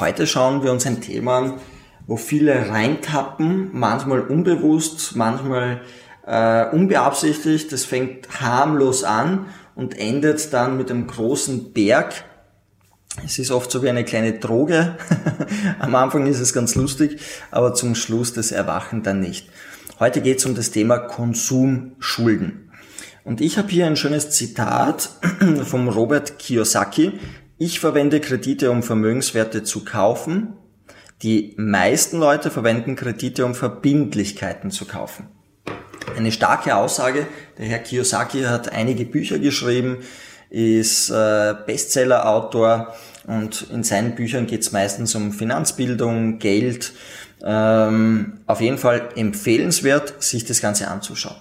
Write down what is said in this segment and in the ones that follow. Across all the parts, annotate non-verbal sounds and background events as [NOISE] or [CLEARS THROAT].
Heute schauen wir uns ein Thema an, wo viele reintappen, manchmal unbewusst, manchmal äh, unbeabsichtigt. Das fängt harmlos an und endet dann mit einem großen Berg. Es ist oft so wie eine kleine Droge. [LAUGHS] Am Anfang ist es ganz lustig, aber zum Schluss das Erwachen dann nicht. Heute geht es um das Thema Konsumschulden. Und ich habe hier ein schönes Zitat [CLEARS THROAT] vom Robert Kiyosaki. Ich verwende Kredite, um Vermögenswerte zu kaufen. Die meisten Leute verwenden Kredite, um Verbindlichkeiten zu kaufen. Eine starke Aussage. Der Herr Kiyosaki hat einige Bücher geschrieben, ist äh, Bestseller-Autor und in seinen Büchern geht es meistens um Finanzbildung, Geld. Ähm, auf jeden Fall empfehlenswert, sich das Ganze anzuschauen.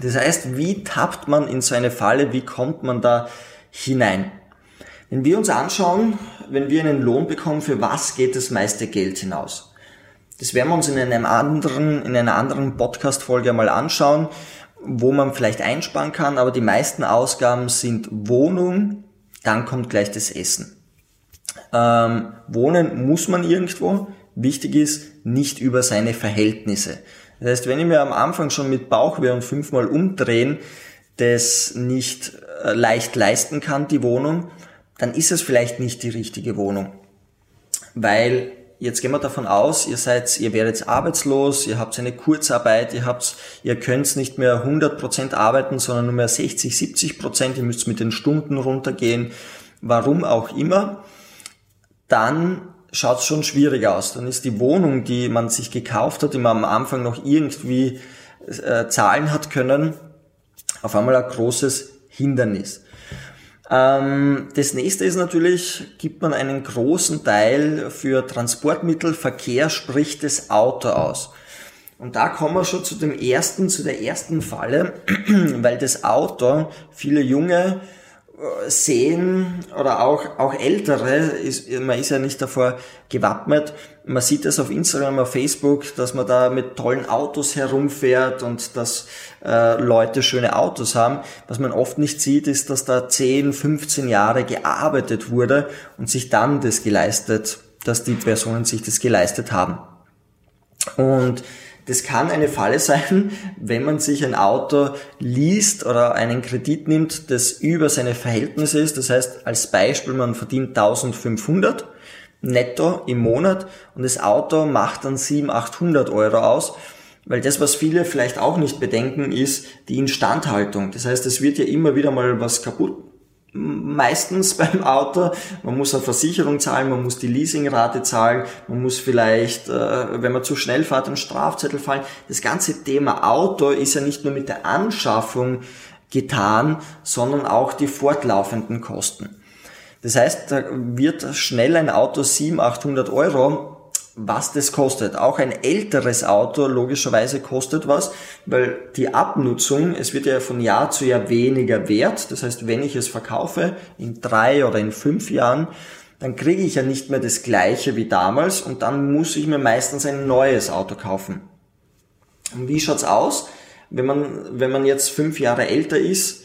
Das heißt, wie tappt man in so eine Falle, wie kommt man da hinein? Wenn wir uns anschauen, wenn wir einen Lohn bekommen, für was geht das meiste Geld hinaus? Das werden wir uns in einem anderen, in einer anderen Podcast-Folge mal anschauen, wo man vielleicht einsparen kann, aber die meisten Ausgaben sind Wohnung, dann kommt gleich das Essen. Ähm, wohnen muss man irgendwo. Wichtig ist, nicht über seine Verhältnisse. Das heißt, wenn ich mir am Anfang schon mit Bauchweh und fünfmal umdrehen das nicht äh, leicht leisten kann, die Wohnung, dann ist es vielleicht nicht die richtige Wohnung. Weil jetzt gehen wir davon aus, ihr seid, ihr werdet arbeitslos, ihr habt eine Kurzarbeit, ihr habt, ihr könnt nicht mehr 100% arbeiten, sondern nur mehr 60, 70%, ihr müsst mit den Stunden runtergehen, warum auch immer, dann schaut es schon schwierig aus. Dann ist die Wohnung, die man sich gekauft hat, die man am Anfang noch irgendwie äh, zahlen hat können, auf einmal ein großes Hindernis. Ähm, das nächste ist natürlich, gibt man einen großen Teil für Transportmittelverkehr, sprich das Auto aus. Und da kommen wir schon zu dem ersten, zu der ersten Falle, [CLEARS THROAT] weil das Auto viele junge sehen oder auch, auch ältere, ist, man ist ja nicht davor gewappnet. Man sieht das auf Instagram, auf Facebook, dass man da mit tollen Autos herumfährt und dass äh, Leute schöne Autos haben. Was man oft nicht sieht, ist, dass da 10, 15 Jahre gearbeitet wurde und sich dann das geleistet, dass die Personen sich das geleistet haben. Und das kann eine Falle sein, [LAUGHS] wenn man sich ein Auto liest oder einen Kredit nimmt, das über seine Verhältnisse ist. Das heißt, als Beispiel, man verdient 1500 netto im Monat und das Auto macht dann 700, 800 Euro aus. Weil das, was viele vielleicht auch nicht bedenken, ist die Instandhaltung. Das heißt, es wird ja immer wieder mal was kaputt meistens [LAUGHS] beim Auto. Man muss eine Versicherung zahlen, man muss die Leasingrate zahlen, man muss vielleicht, äh, wenn man zu schnell fährt, einen Strafzettel fallen. Das ganze Thema Auto ist ja nicht nur mit der Anschaffung getan, sondern auch die fortlaufenden Kosten. Das heißt, da wird schnell ein Auto 700, 800 Euro was das kostet. Auch ein älteres Auto logischerweise kostet was, weil die Abnutzung, es wird ja von Jahr zu Jahr weniger wert. Das heißt, wenn ich es verkaufe in drei oder in fünf Jahren, dann kriege ich ja nicht mehr das gleiche wie damals und dann muss ich mir meistens ein neues Auto kaufen. Und wie schaut's aus, wenn man, wenn man jetzt fünf Jahre älter ist,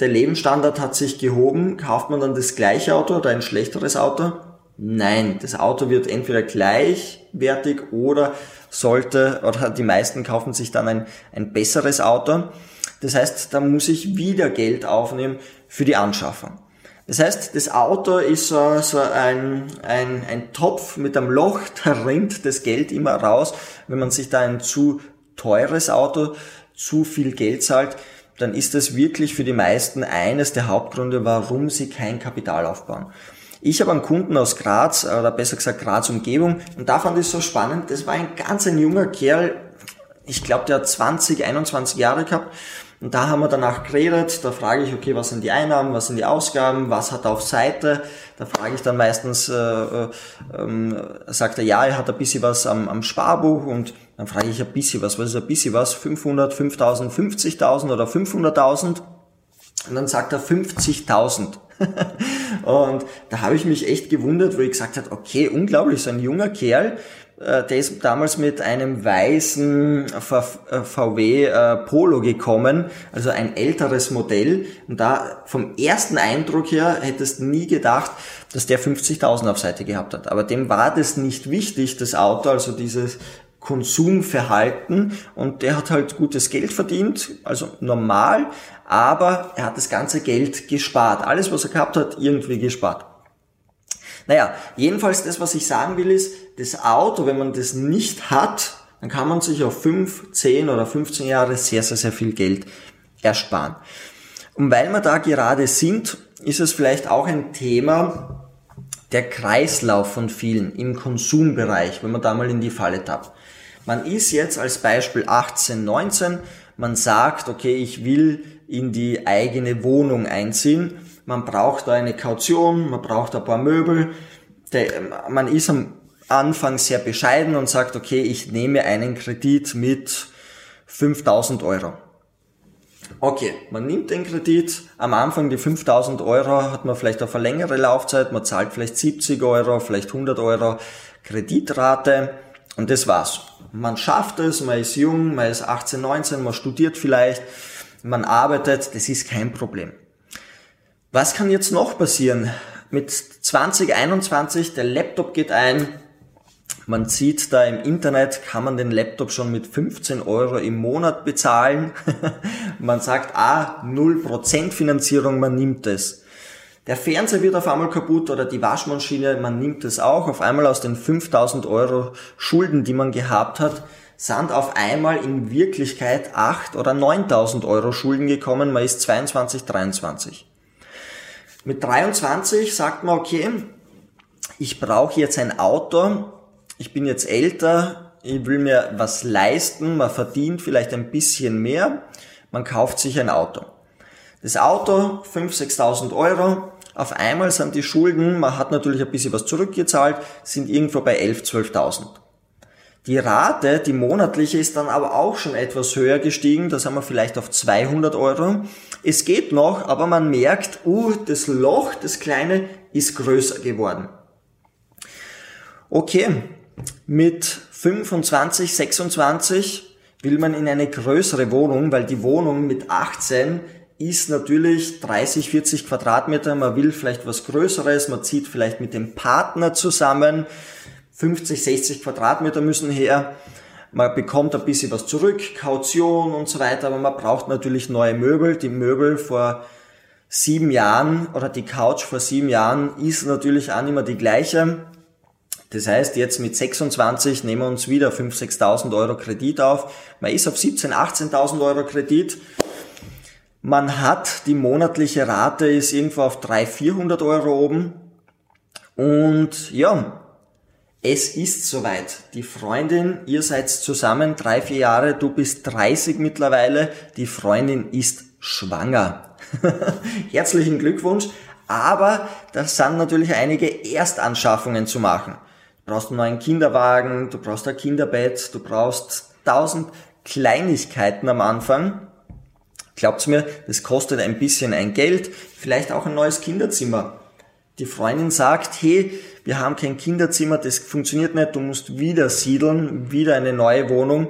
der Lebensstandard hat sich gehoben, kauft man dann das gleiche Auto oder ein schlechteres Auto? Nein, das Auto wird entweder gleichwertig oder sollte, oder die meisten kaufen sich dann ein, ein besseres Auto. Das heißt, da muss ich wieder Geld aufnehmen für die Anschaffung. Das heißt, das Auto ist so, so ein, ein, ein Topf mit einem Loch, [LAUGHS] da rinnt das Geld immer raus. Wenn man sich da ein zu teures Auto zu viel Geld zahlt, dann ist das wirklich für die meisten eines der Hauptgründe, warum sie kein Kapital aufbauen. Ich habe einen Kunden aus Graz, oder besser gesagt Graz Umgebung, und da fand ich es so spannend, das war ein ganz ein junger Kerl, ich glaube, der hat 20, 21 Jahre gehabt, und da haben wir danach geredet, da frage ich, okay, was sind die Einnahmen, was sind die Ausgaben, was hat er auf Seite, da frage ich dann meistens, äh, äh, äh, sagt er, ja, er hat ein bisschen was am, am Sparbuch. Und dann frage ich ein bisschen was, was ist ein bisschen was, 500, 5000, 50.000 oder 500.000 Und dann sagt er 50.000. [LAUGHS] und da habe ich mich echt gewundert, wo ich gesagt habe, okay, unglaublich, so ein junger Kerl, äh, der ist damals mit einem weißen VW äh, Polo gekommen, also ein älteres Modell. Und da vom ersten Eindruck her hättest nie gedacht, dass der 50.000 auf Seite gehabt hat. Aber dem war das nicht wichtig, das Auto, also dieses Konsumverhalten und der hat halt gutes Geld verdient, also normal, aber er hat das ganze Geld gespart. Alles, was er gehabt hat, irgendwie gespart. Naja, jedenfalls das, was ich sagen will, ist, das Auto, wenn man das nicht hat, dann kann man sich auf 5, 10 oder 15 Jahre sehr, sehr, sehr viel Geld ersparen. Und weil wir da gerade sind, ist es vielleicht auch ein Thema, der Kreislauf von vielen im Konsumbereich, wenn man da mal in die Falle tappt. Man ist jetzt als Beispiel 18, 19, man sagt, okay, ich will in die eigene Wohnung einziehen. Man braucht da eine Kaution, man braucht ein paar Möbel. Man ist am Anfang sehr bescheiden und sagt, okay, ich nehme einen Kredit mit 5000 Euro. Okay, man nimmt den Kredit, am Anfang die 5000 Euro hat man vielleicht auf eine längere Laufzeit, man zahlt vielleicht 70 Euro, vielleicht 100 Euro Kreditrate und das war's. Man schafft es, man ist jung, man ist 18, 19, man studiert vielleicht, man arbeitet, das ist kein Problem. Was kann jetzt noch passieren? Mit 2021, der Laptop geht ein, man sieht da im Internet, kann man den Laptop schon mit 15 Euro im Monat bezahlen. [LAUGHS] man sagt, ah, 0% Finanzierung, man nimmt es. Der Fernseher wird auf einmal kaputt oder die Waschmaschine, man nimmt es auch. Auf einmal aus den 5000 Euro Schulden, die man gehabt hat, sind auf einmal in Wirklichkeit 8 oder 9000 Euro Schulden gekommen. Man ist 22, 23. Mit 23 sagt man, okay, ich brauche jetzt ein Auto, ich bin jetzt älter, ich will mir was leisten, man verdient vielleicht ein bisschen mehr, man kauft sich ein Auto. Das Auto, 5.000, 6.000 Euro, auf einmal sind die Schulden, man hat natürlich ein bisschen was zurückgezahlt, sind irgendwo bei 11.000, 12.000. Die Rate, die monatliche, ist dann aber auch schon etwas höher gestiegen. Da sind wir vielleicht auf 200 Euro. Es geht noch, aber man merkt, uh, das Loch, das kleine, ist größer geworden. Okay, mit 25, 26 will man in eine größere Wohnung, weil die Wohnung mit 18 ist natürlich 30, 40 Quadratmeter. Man will vielleicht was Größeres, man zieht vielleicht mit dem Partner zusammen. 50, 60 Quadratmeter müssen her. Man bekommt ein bisschen was zurück, Kaution und so weiter, aber man braucht natürlich neue Möbel. Die Möbel vor sieben Jahren oder die Couch vor sieben Jahren ist natürlich auch mehr die gleiche. Das heißt, jetzt mit 26 nehmen wir uns wieder 5.000, 6.000 Euro Kredit auf. Man ist auf 17.000, 18.000 Euro Kredit. Man hat die monatliche Rate ist irgendwo auf 300, 400 Euro oben. Und ja, es ist soweit. Die Freundin, ihr seid zusammen drei, vier Jahre, du bist 30 mittlerweile, die Freundin ist schwanger. [LAUGHS] Herzlichen Glückwunsch. Aber das sind natürlich einige Erstanschaffungen zu machen. Du brauchst einen neuen Kinderwagen, du brauchst ein Kinderbett, du brauchst tausend Kleinigkeiten am Anfang. Glaubt's mir, das kostet ein bisschen ein Geld, vielleicht auch ein neues Kinderzimmer. Die Freundin sagt, hey, wir haben kein Kinderzimmer, das funktioniert nicht, du musst wieder siedeln, wieder eine neue Wohnung.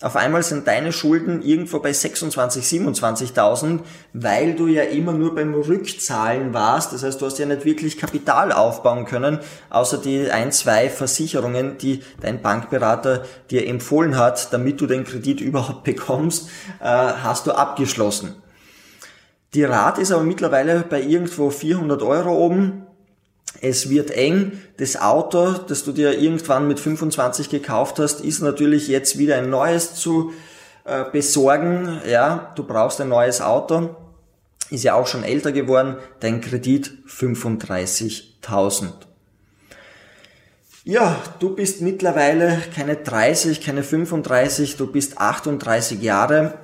Auf einmal sind deine Schulden irgendwo bei 26, 27.000, weil du ja immer nur beim Rückzahlen warst. Das heißt, du hast ja nicht wirklich Kapital aufbauen können, außer die ein, zwei Versicherungen, die dein Bankberater dir empfohlen hat, damit du den Kredit [LAUGHS] überhaupt bekommst, äh, hast du abgeschlossen. Die Rate ist aber mittlerweile bei irgendwo 400 Euro oben es wird eng. Das Auto, das du dir irgendwann mit 25 gekauft hast, ist natürlich jetzt wieder ein neues zu äh, besorgen. Ja, du brauchst ein neues Auto. Ist ja auch schon älter geworden. Dein Kredit 35.000. Ja, du bist mittlerweile keine 30, keine 35, du bist 38 Jahre.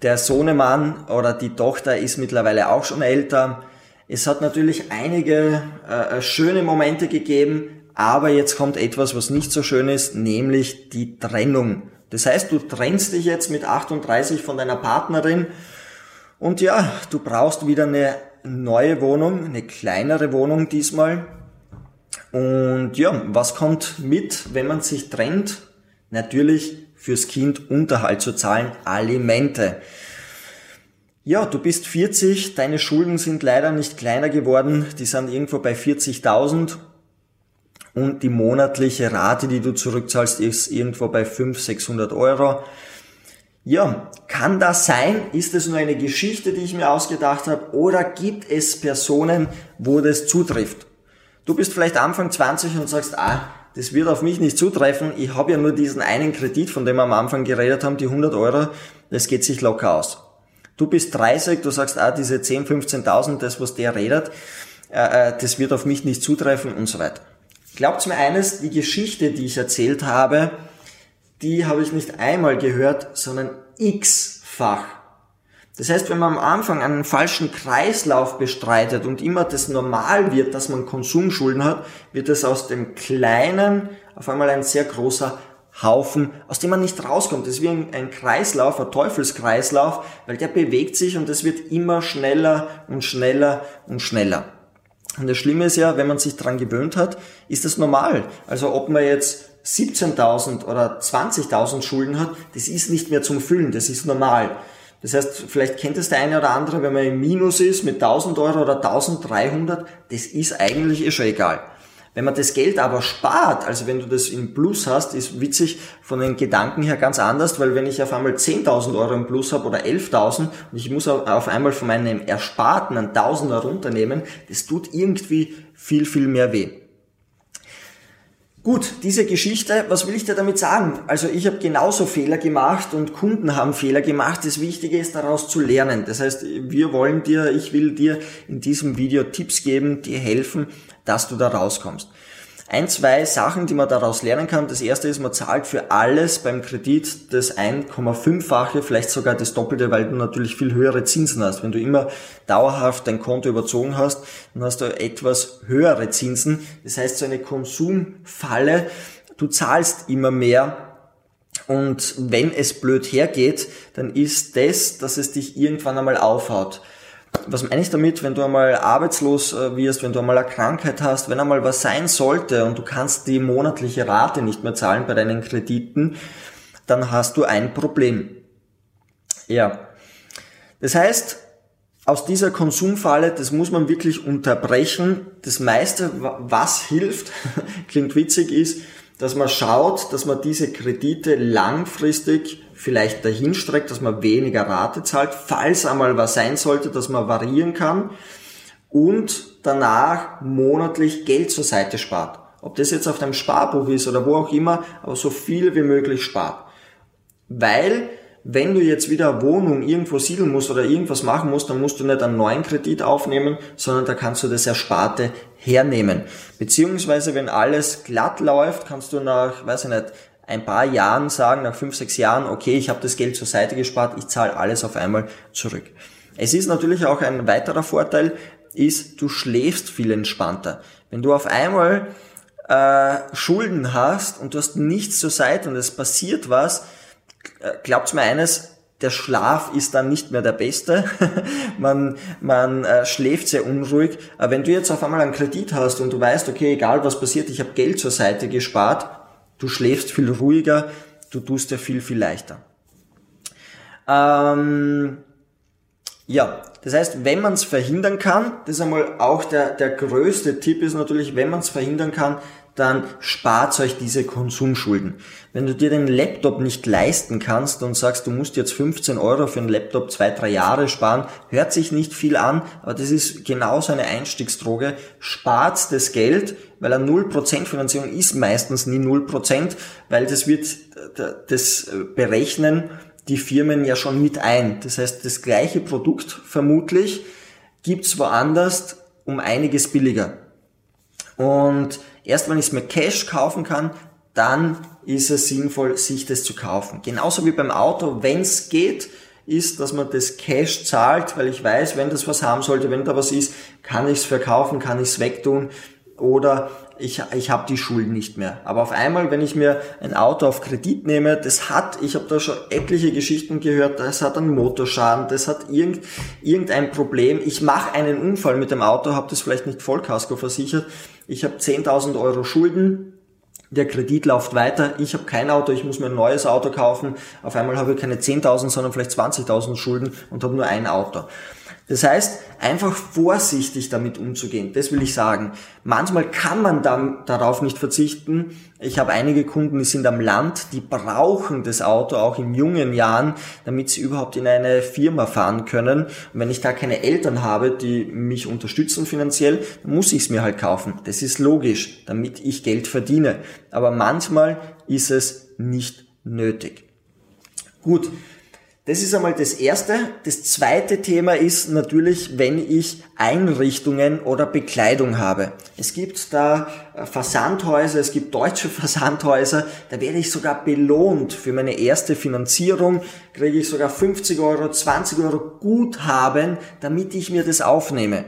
Der Sohnemann oder die Tochter ist mittlerweile auch schon älter es hat natürlich einige äh, schöne Momente gegeben, aber jetzt kommt etwas, was nicht so schön ist, nämlich die Trennung. Das heißt, du trennst dich jetzt mit 38 von deiner Partnerin Und ja, du brauchst wieder eine neue Wohnung, eine kleinere Wohnung diesmal. Und ja, was kommt mit, wenn man sich trennt? Natürlich fürs Kind Unterhalt zu zahlen, Alimente. Ja, du bist 40, deine Schulden sind leider nicht kleiner geworden, die sind irgendwo bei 40.000 und die monatliche Rate, die du zurückzahlst, ist irgendwo bei 500, 600 Euro. Ja, kann das sein? Ist es nur eine Geschichte, die ich mir ausgedacht habe? Oder gibt es Personen, wo das zutrifft? Du bist vielleicht Anfang 20 und sagst, ah, das wird auf mich nicht zutreffen. Ich habe ja nur diesen einen Kredit, von dem wir am Anfang geredet haben, die 100 Euro. Das geht sich locker aus. Du bist 30, du sagst, ah, diese 10, 15.000, das, was der redet, äh, äh, das wird auf mich nicht zutreffen und so weiter. Glaubt mir eines, die Geschichte, die ich erzählt habe, die habe ich nicht einmal gehört, sondern x-fach. Das heißt, wenn man am Anfang einen falschen Kreislauf bestreitet und immer das normal wird, dass man Konsumschulden hat, wird es aus dem Kleinen auf einmal ein sehr großer Haufen, aus dem man nicht rauskommt. Das ist wie ein, ein, Kreislauf, ein Teufelskreislauf, weil der bewegt sich und es wird immer schneller und schneller und schneller. Und das Schlimme ist ja, wenn man sich dran gewöhnt hat, ist das normal. Also ob man jetzt 17.000 oder 20.000 Schulden hat, das ist nicht mehr zum Füllen, das ist normal. Das heißt, vielleicht kennt es der eine oder andere, wenn man im Minus ist mit 1000 Euro oder 1300, das ist eigentlich eh schon egal. Wenn man das Geld aber spart, also wenn du das im Plus hast, ist witzig von den Gedanken her ganz anders, weil wenn ich auf einmal 10.000 Euro im Plus habe oder 11.000 und ich muss auf einmal von meinem Ersparten einen Tausender runternehmen, das tut irgendwie viel, viel mehr weh. Gut, diese Geschichte, was will ich dir damit sagen? Also ich habe genauso Fehler gemacht und Kunden haben Fehler gemacht. Das Wichtige ist daraus zu lernen. Das heißt, wir wollen dir, ich will dir in diesem Video Tipps geben, die helfen, dass du da rauskommst. Ein, zwei Sachen, die man daraus lernen kann. Das erste ist, man zahlt für alles beim Kredit das 1,5-fache, vielleicht sogar das Doppelte, weil du natürlich viel höhere Zinsen hast. Wenn du immer dauerhaft dein Konto überzogen hast, dann hast du etwas höhere Zinsen. Das heißt, so eine Konsumfalle, du zahlst immer mehr und wenn es blöd hergeht, dann ist das, dass es dich irgendwann einmal aufhaut was meine ich damit, wenn du einmal arbeitslos äh, wirst, wenn du einmal eine Krankheit hast, wenn einmal was sein sollte und du kannst die monatliche Rate nicht mehr zahlen bei deinen Krediten, dann hast du ein Problem. Ja. Das heißt, aus dieser Konsumfalle, das muss man wirklich unterbrechen. Das meiste, was hilft, [LAUGHS] klingt witzig, ist, dass man schaut, dass man diese Kredite langfristig vielleicht dahin streckt, dass man weniger Rate zahlt, falls einmal was sein sollte, dass man variieren kann und danach monatlich Geld zur Seite spart. Ob das jetzt auf deinem Sparbuch ist oder wo auch immer, aber so viel wie möglich spart. Weil wenn du jetzt wieder Wohnung irgendwo siedeln musst oder irgendwas machen musst, dann musst du nicht einen neuen Kredit aufnehmen, sondern da kannst du das Ersparte hernehmen. Beziehungsweise, wenn alles glatt läuft, kannst du nach, weiß ich nicht, ein paar Jahren sagen, nach fünf, sechs Jahren, okay, ich habe das Geld zur Seite gespart, ich zahle alles auf einmal zurück. Es ist natürlich auch ein weiterer Vorteil, ist, du schläfst viel entspannter. Wenn du auf einmal äh, Schulden hast und du hast nichts zur Seite und es passiert was, glaubt's mir eines, der Schlaf ist dann nicht mehr der beste. [LAUGHS] man man äh, schläft sehr unruhig. Aber wenn du jetzt auf einmal einen Kredit hast und du weißt, okay, egal was passiert, ich habe Geld zur Seite gespart, du schläfst viel ruhiger, du tust dir viel, viel leichter. Ähm, ja, das heißt, wenn man es verhindern kann, das ist einmal auch der, der größte Tipp ist natürlich, wenn man es verhindern kann, dann spart euch diese Konsumschulden. Wenn du dir den Laptop nicht leisten kannst und sagst, du musst jetzt 15 Euro für einen Laptop zwei, drei Jahre sparen, hört sich nicht viel an, aber das ist genauso eine Einstiegsdroge. Spart das Geld, weil eine 0% Finanzierung ist meistens nie 0%, weil das wird das berechnen die Firmen ja schon mit ein. Das heißt, das gleiche Produkt vermutlich gibt's woanders um einiges billiger. Und erst wenn ich es mir Cash kaufen kann, dann ist es sinnvoll, sich das zu kaufen. Genauso wie beim Auto, wenn es geht, ist, dass man das Cash zahlt, weil ich weiß, wenn das was haben sollte, wenn da was ist, kann ich es verkaufen, kann ich es wegtun. oder ich, ich habe die Schulden nicht mehr. Aber auf einmal, wenn ich mir ein Auto auf Kredit nehme, das hat, ich habe da schon etliche Geschichten gehört, das hat einen Motorschaden, das hat irgend, irgendein Problem. Ich mache einen Unfall mit dem Auto, habe das vielleicht nicht Vollkasko versichert. Ich habe 10.000 Euro Schulden, der Kredit läuft weiter, ich habe kein Auto, ich muss mir ein neues Auto kaufen. Auf einmal habe ich keine 10.000, sondern vielleicht 20.000 Schulden und habe nur ein Auto. Das heißt, einfach vorsichtig damit umzugehen, das will ich sagen. Manchmal kann man dann darauf nicht verzichten. Ich habe einige Kunden, die sind am Land, die brauchen das Auto auch in jungen Jahren, damit sie überhaupt in eine Firma fahren können. Und wenn ich da keine Eltern habe, die mich unterstützen finanziell, dann muss ich es mir halt kaufen. Das ist logisch, damit ich Geld verdiene. Aber manchmal ist es nicht nötig. Gut, das ist einmal das erste. Das zweite Thema ist natürlich, wenn ich Einrichtungen oder Bekleidung habe. Es gibt da äh, Versandhäuser, es gibt deutsche [LAUGHS] Versandhäuser, da werde ich sogar belohnt für meine erste Finanzierung, kriege ich sogar 50 Euro, 20 Euro Guthaben, damit ich mir das aufnehme.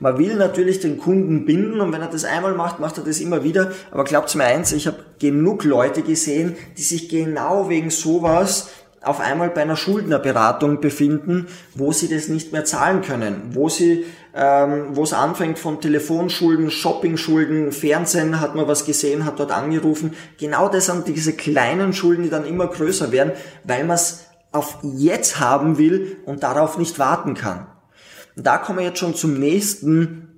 Man will natürlich den Kunden binden und wenn er das einmal macht, macht er das immer wieder. Aber glaubt mir eins, ich habe genug Leute gesehen, die sich genau wegen sowas auf einmal bei einer Schuldnerberatung befinden, wo sie das nicht mehr zahlen können, wo sie, ähm, wo es anfängt von Telefonschulden, Shoppingschulden, Fernsehen hat man was gesehen, hat dort angerufen. Genau das sind diese kleinen Schulden, die dann immer größer werden, weil man es auf jetzt haben will und darauf nicht warten kann. Und da kommen wir jetzt schon zum nächsten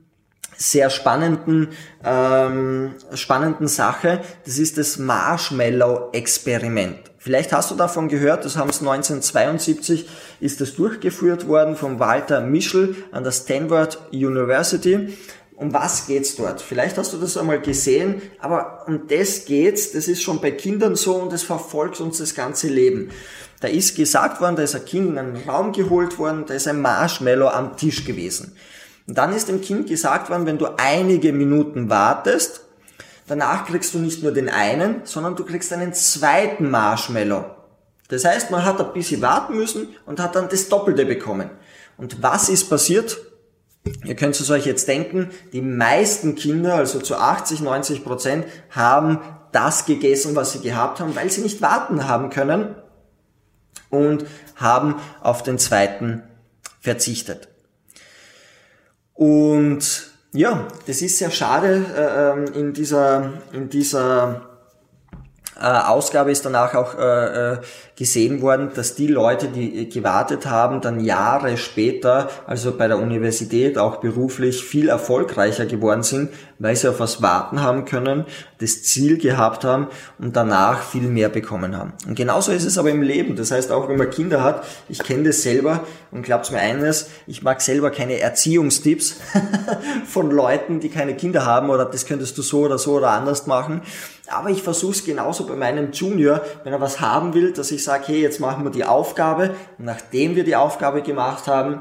sehr spannenden, ähm, spannenden Sache. Das ist das Marshmallow-Experiment. Vielleicht hast du davon gehört, das haben es 1972 ist das durchgeführt worden von Walter Mischel an der Stanford University. Um was geht's dort? Vielleicht hast du das einmal gesehen, aber um das geht's, das ist schon bei Kindern so und das verfolgt uns das ganze Leben. Da ist gesagt worden, da ist ein Kind in einen Raum geholt worden, da ist ein Marshmallow am Tisch gewesen. Und dann ist dem Kind gesagt worden, wenn du einige Minuten wartest, Danach kriegst du nicht nur den einen, sondern du kriegst einen zweiten Marshmallow. Das heißt, man hat ein bisschen warten müssen und hat dann das Doppelte bekommen. Und was ist passiert? Ihr könnt es euch jetzt denken, die meisten Kinder, also zu 80, 90 Prozent, haben das gegessen, was sie gehabt haben, weil sie nicht warten haben können und haben auf den zweiten verzichtet. Und ja, das ist sehr schade. Äh, ähm, in dieser, in dieser äh, Ausgabe ist danach auch äh, gesehen worden, dass die Leute, die gewartet haben, dann Jahre später, also bei der Universität auch beruflich viel erfolgreicher geworden sind, weil sie auf was warten haben können, das Ziel gehabt haben und danach viel mehr bekommen haben. Und genauso ist es aber im Leben. Das heißt, auch wenn man Kinder hat, ich kenne das selber und glaubt mir eines, ich mag selber keine Erziehungstipps [LAUGHS] von Leuten, die keine Kinder haben oder das könntest du so oder so oder anders machen. Aber ich versuche es genauso bei meinem Junior, wenn er was haben will, dass ich sage, hey, jetzt machen wir die Aufgabe. Und nachdem wir die Aufgabe gemacht haben,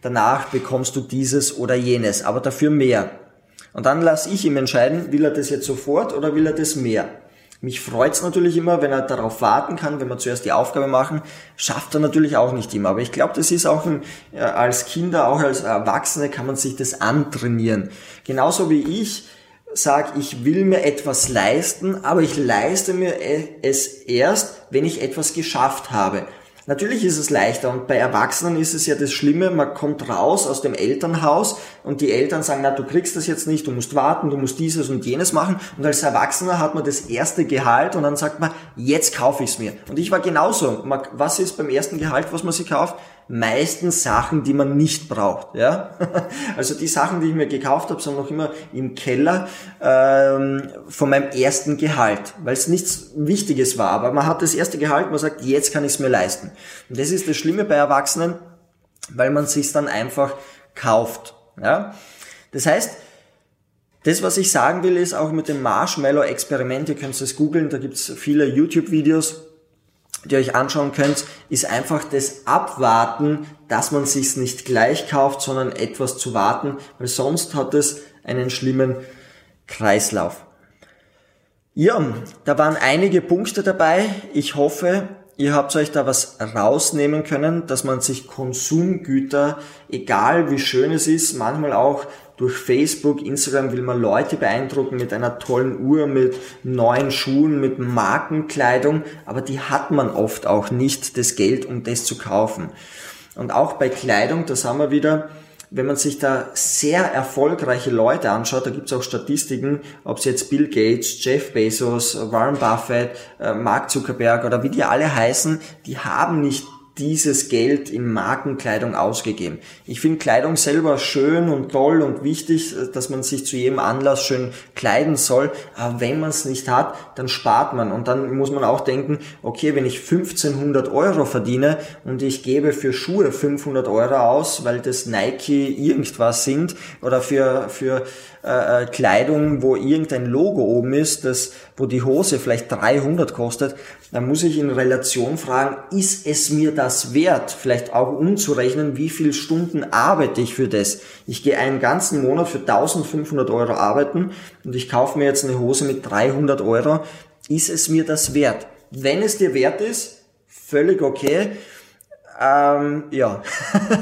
danach bekommst du dieses oder jenes, aber dafür mehr. Und dann lasse ich ihm entscheiden, will er das jetzt sofort oder will er das mehr. Mich freut's natürlich immer, wenn er darauf warten kann, wenn wir zuerst die Aufgabe machen. Schafft er natürlich auch nicht immer. Aber ich glaube, das ist auch ein, äh, als Kinder, auch als Erwachsene kann man sich das antrainieren. Genauso wie ich sage, ich will mir etwas leisten, aber ich leiste mir es erst, wenn ich etwas geschafft habe. Natürlich ist es leichter und bei Erwachsenen ist es ja das Schlimme, man kommt raus aus dem Elternhaus und die Eltern sagen, na, du kriegst das jetzt nicht, du musst warten, du musst dieses und jenes machen und als Erwachsener hat man das erste Gehalt und dann sagt man, jetzt kaufe ich es mir. Und ich war genauso. Was ist beim ersten Gehalt, was man sich kauft? Meistens Sachen, die man nicht braucht. Ja? [LAUGHS] Also die Sachen, die ich mir gekauft habe, sind noch immer im Keller ähm, von meinem ersten Gehalt, weil es nichts Wichtiges war. Aber man hat das erste Gehalt, man sagt, jetzt kann ich es mir leisten. Und das ist das Schlimme bei Erwachsenen, weil man sich dann einfach kauft. Ja? Das heißt, das, was ich sagen will, ist auch mit dem Marshmallow-Experiment, ihr könnt es googeln, da gibt's viele YouTube-Videos, die ihr euch anschauen könnt, ist einfach das Abwarten, dass man sich's nicht gleich kauft, sondern etwas zu warten, weil sonst hat es einen schlimmen Kreislauf. Ja, da waren einige Punkte dabei. Ich hoffe, ihr habt euch da was rausnehmen können, dass man sich Konsumgüter, egal wie schön es ist, manchmal auch durch Facebook, Instagram will man Leute beeindrucken mit einer tollen Uhr, mit neuen Schuhen, mit Markenkleidung, aber die hat man oft auch nicht das Geld, um das zu kaufen. Und auch bei Kleidung, das haben wir wieder, wenn man sich da sehr erfolgreiche Leute anschaut, da gibt es auch Statistiken, ob es jetzt Bill Gates, Jeff Bezos, Warren Buffett, äh, Mark Zuckerberg oder wie die alle heißen, die haben nicht dieses Geld in Markenkleidung ausgegeben. Ich finde Kleidung selber schön und toll und wichtig, dass man sich zu jedem Anlass schön kleiden soll. Aber wenn man es nicht hat, dann spart man. Und dann muss man auch denken, okay, wenn ich 1500 Euro verdiene und ich gebe für Schuhe 500 Euro aus, weil das Nike irgendwas sind oder für, für äh, äh, Kleidung, wo irgendein Logo oben ist, das, wo die Hose vielleicht 300 kostet, dann muss ich in Relation fragen, ist es mir das wert? Vielleicht auch umzurechnen, wie viel Stunden arbeite ich für das? Ich gehe einen ganzen Monat für 1500 Euro arbeiten und ich kaufe mir jetzt eine Hose mit 300 Euro. Ist es mir das wert? Wenn es dir wert ist, völlig okay. Ähm, ja,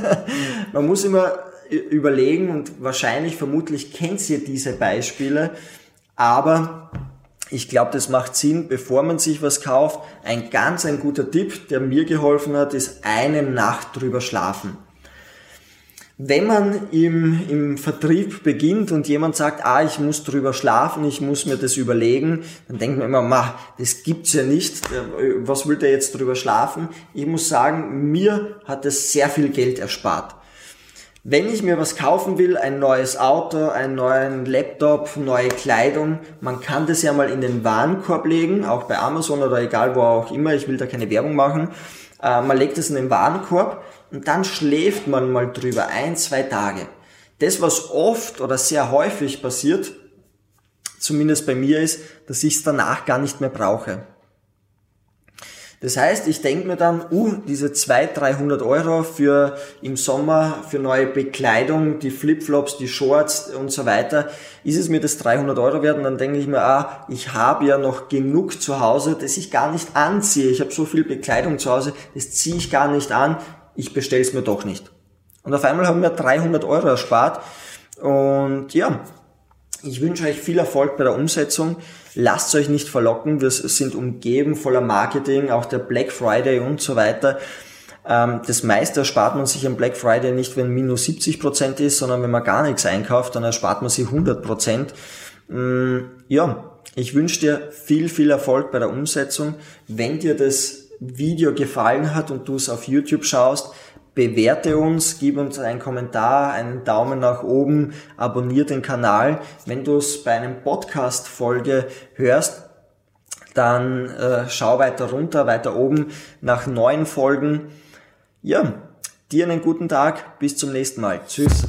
[LAUGHS] man muss immer überlegen und wahrscheinlich, vermutlich kennt ihr diese Beispiele, aber ich glaube, das macht Sinn, bevor man sich was kauft. Ein ganz ein guter Tipp, der mir geholfen hat, ist eine Nacht drüber schlafen. Wenn man im, im Vertrieb beginnt und jemand sagt, ah, ich muss drüber schlafen, ich muss mir das überlegen, dann denkt man immer, ma, das gibt's ja nicht, was will der jetzt drüber schlafen? Ich muss sagen, mir hat das sehr viel Geld erspart. Wenn ich mir was kaufen will, ein neues Auto, einen neuen Laptop, neue Kleidung, man kann das ja mal in den Warenkorb legen, auch bei Amazon oder egal wo auch immer, ich will da keine Werbung machen. Äh, man legt es in den Warenkorb und dann schläft man mal drüber, ein, zwei Tage. Das, was oft oder sehr häufig passiert, zumindest bei mir ist, dass ich es danach gar nicht mehr brauche. Das heißt, ich denke mir dann, uh, diese 200, 300 Euro für im Sommer für neue Bekleidung, die Flipflops, die Shorts und so weiter, ist es mir das 300 Euro wert? Und dann denke ich mir, ah, ich habe ja noch genug zu Hause, das ich gar nicht anziehe. Ich habe so viel Bekleidung zu Hause, das ziehe ich gar nicht an. Ich bestelle es mir doch nicht. Und auf einmal haben wir 300 Euro erspart. Und ja, ich wünsche euch viel Erfolg bei der Umsetzung. Lasst euch nicht verlocken. Wir sind umgeben voller Marketing, auch der Black Friday und so weiter. Ähm, das meiste erspart man sich am Black Friday nicht, wenn minus 70 Prozent ist, sondern wenn man gar nichts einkauft, dann erspart man sich 100%. Prozent. Mm, ja, ich wünsche dir viel, viel Erfolg bei der Umsetzung. Wenn dir das Video gefallen hat und du es auf YouTube schaust, bewerte uns, gib uns einen Kommentar, einen Daumen nach oben, abonniere den Kanal. Wenn du es bei einem Podcast-Folge hörst, dann äh, schau weiter runter, weiter oben nach neuen Folgen. Ja, dir einen guten Tag, bis zum nächsten Mal. Tschüss.